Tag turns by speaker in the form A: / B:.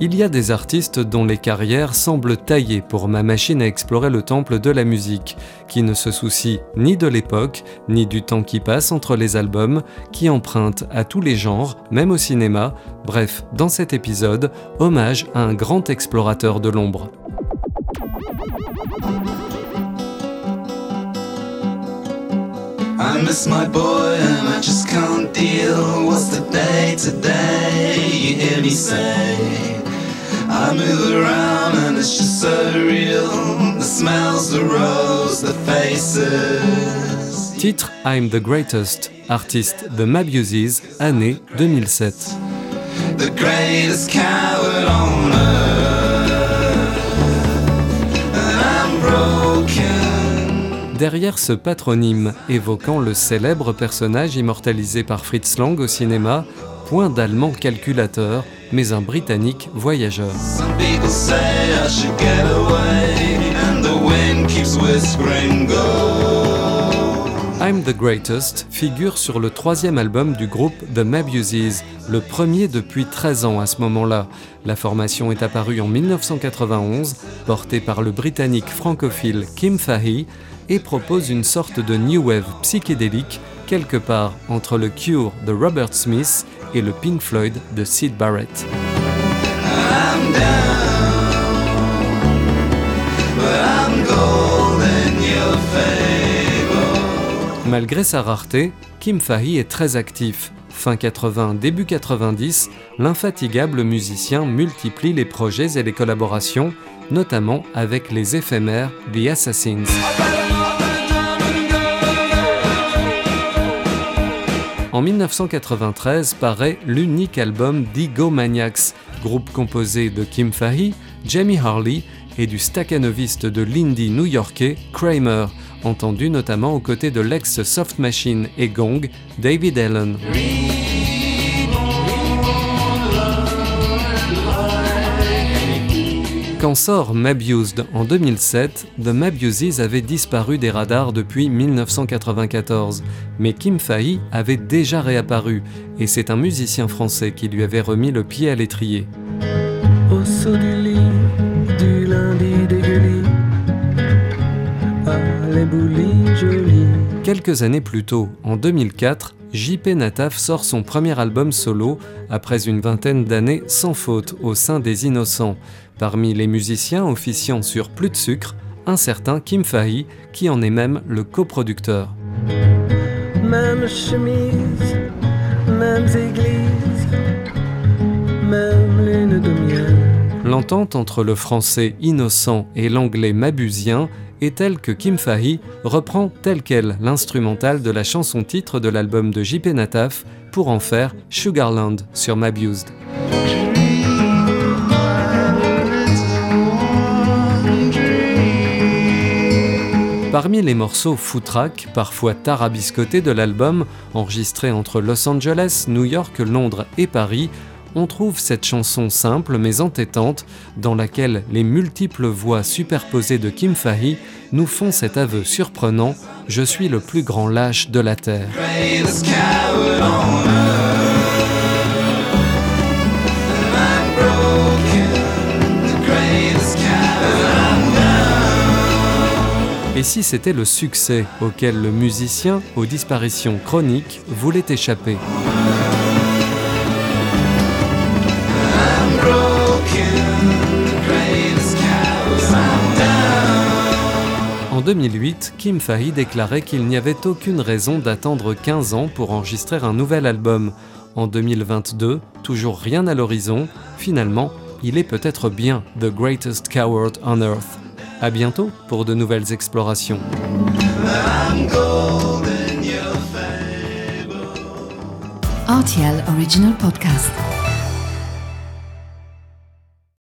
A: Il y a des artistes dont les carrières semblent taillées pour ma machine à explorer le temple de la musique, qui ne se soucient ni de l'époque, ni du temps qui passe entre les albums, qui empruntent à tous les genres, même au cinéma, bref, dans cet épisode, hommage à un grand explorateur de l'ombre.
B: I move around and it's just so real. The smells, the rose, the faces.
A: Titre I'm the Greatest, artiste The Mabuses, année 2007.
B: The greatest coward on earth. And I'm broken.
A: Derrière ce patronyme évoquant le célèbre personnage immortalisé par Fritz Lang au cinéma, point d'allemand calculateur, mais un britannique voyageur. I'm the Greatest figure sur le troisième album du groupe The Mabuses, le premier depuis 13 ans à ce moment-là. La formation est apparue en 1991, portée par le britannique francophile Kim Fahey, et propose une sorte de new wave psychédélique quelque part entre le Cure de Robert Smith et le Pink Floyd de Sid Barrett. Malgré sa rareté, Kim Fahey est très actif. Fin 80, début 90, l'infatigable musicien multiplie les projets et les collaborations, notamment avec les éphémères The Assassins. En 1993 paraît l'unique album d'Egomaniacs, groupe composé de Kim Fahey, Jamie Harley et du staccanoviste de l'indie new-yorkais Kramer, entendu notamment aux côtés de l'ex Soft Machine et Gong, David Allen. Quand sort Mabused en 2007, The Mabuses avait disparu des radars depuis 1994, mais Kim Fahey avait déjà réapparu, et c'est un musicien français qui lui avait remis le pied à l'étrier.
C: Au saut du lit, du lundi dégueulis, à l'éboulis joli.
A: Quelques années plus tôt, en 2004, JP Nataf sort son premier album solo après une vingtaine d'années sans faute au sein des Innocents. Parmi les musiciens officiant sur Plus de sucre, un certain Kim Fahey qui en est même le coproducteur. L'entente entre le français innocent et l'anglais mabusien est telle que Kim Fahey reprend tel quel l'instrumental de la chanson titre de l'album de JP Nataf pour en faire Sugarland sur Mabused. Parmi les morceaux footrack, parfois tarabiscotés de l'album, enregistré entre Los Angeles, New York, Londres et Paris, on trouve cette chanson simple mais entêtante dans laquelle les multiples voix superposées de Kim Fahey nous font cet aveu surprenant Je suis le plus grand lâche de la Terre. Et si c'était le succès auquel le musicien, aux disparitions chroniques, voulait échapper? 2008, Kim Fahey déclarait qu'il n'y avait aucune raison d'attendre 15 ans pour enregistrer un nouvel album. En 2022, toujours rien à l'horizon, finalement, il est peut-être bien The Greatest Coward on Earth. À bientôt pour de nouvelles explorations.
D: RTL Original Podcast.